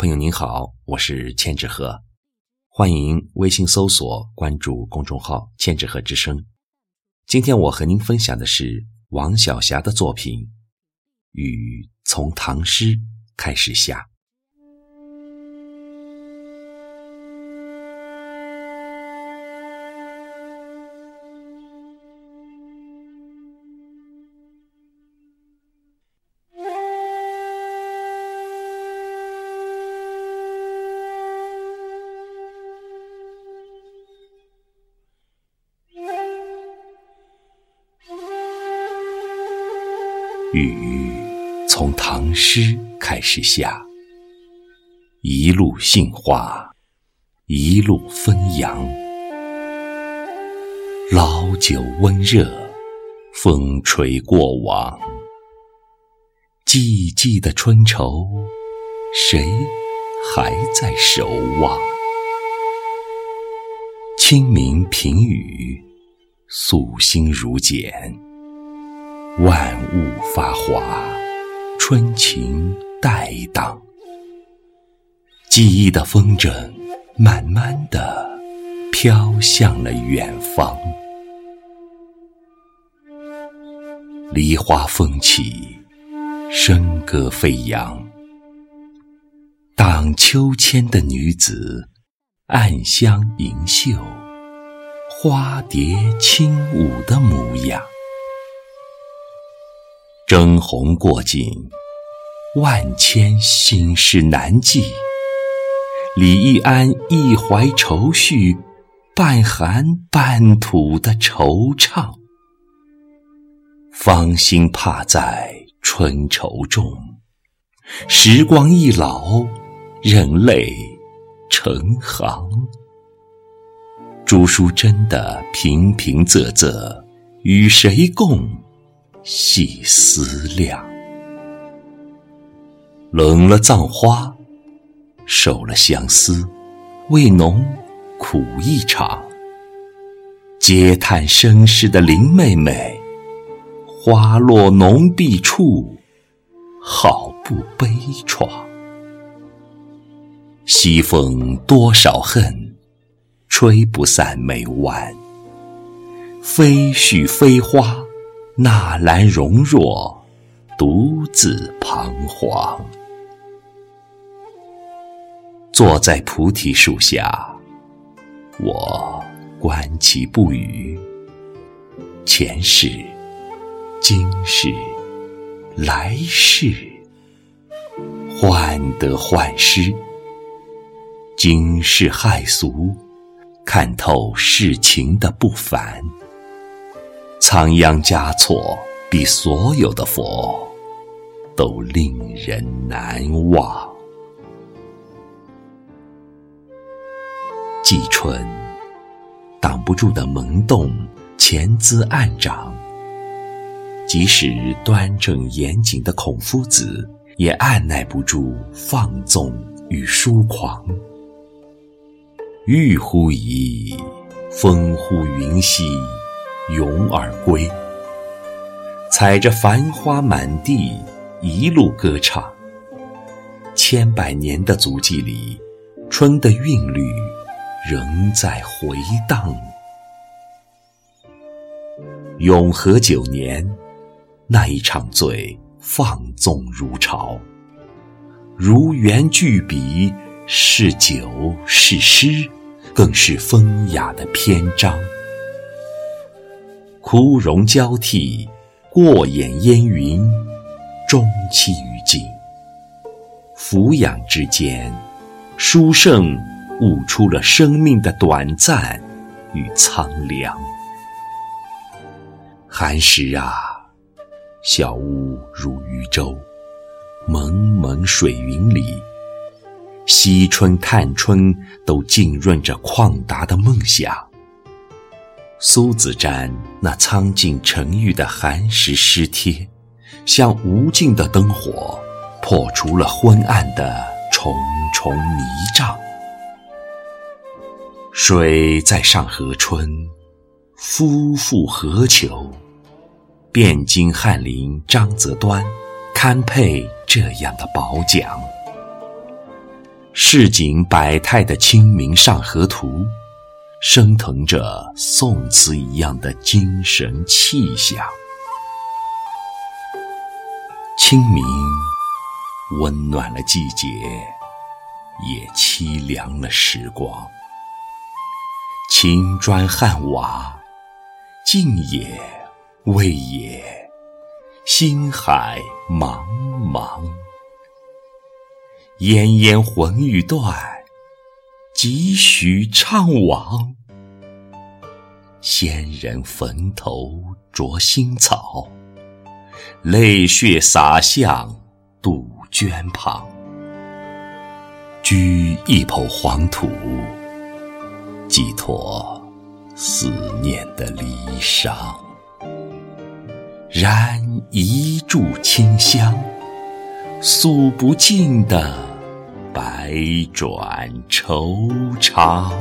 朋友您好，我是千纸鹤，欢迎微信搜索关注公众号“千纸鹤之声”。今天我和您分享的是王晓霞的作品《雨从唐诗开始下》。雨从唐诗开始下，一路杏花，一路纷扬。老酒温热，风吹过往。寂寂的春愁，谁还在守望？清明平雨，素心如简。万物发华，春情待荡。记忆的风筝慢慢的飘向了远方。梨花风起，笙歌飞扬。荡秋千的女子，暗香盈袖，花蝶轻舞的模样。征鸿过尽，万千心事难寄。李易安一怀愁绪，半寒半土的惆怅。芳心怕在春愁中，时光易老，任泪成行。朱淑珍的平平仄仄，与谁共？细思量，冷了葬花，守了相思，为侬苦一场。嗟叹生世的林妹妹，花落浓碧处，好不悲怆。西风多少恨，吹不散眉弯。飞絮飞花。纳兰容若独自彷徨，坐在菩提树下，我观其不语。前世、今世、来世，患得患失。今世骇俗，看透世情的不凡。仓央嘉措比所有的佛都令人难忘。季春，挡不住的萌动，潜滋暗长。即使端正严谨的孔夫子，也按耐不住放纵与疏狂。欲乎沂，风乎云兮。咏而归，踩着繁花满地，一路歌唱。千百年的足迹里，春的韵律仍在回荡。永和九年，那一场醉放纵如潮，如圆巨笔，是酒是诗，更是风雅的篇章。枯荣交替，过眼烟云，终期于尽。俯仰之间，书圣悟出了生命的短暂与苍凉。寒食啊，小屋如渔舟，蒙蒙水云里，惜春探春都浸润着旷达的梦想。苏子瞻那苍劲沉郁的寒食诗帖，像无尽的灯火，破除了昏暗的重重迷障。水在上河春，夫复何求？汴京翰林张择端，堪配这样的褒奖。市井百态的《清明上河图》，升腾着宋词一样的精神气象。清明温暖了季节，也凄凉了时光。青砖汉瓦，静也，味也，星海茫茫。烟烟魂欲断，几许怅惘。仙人坟头着新草，泪血洒向杜鹃旁。掬一抔黄土。寄托思念的离殇，燃一炷清香，诉不尽的百转愁肠。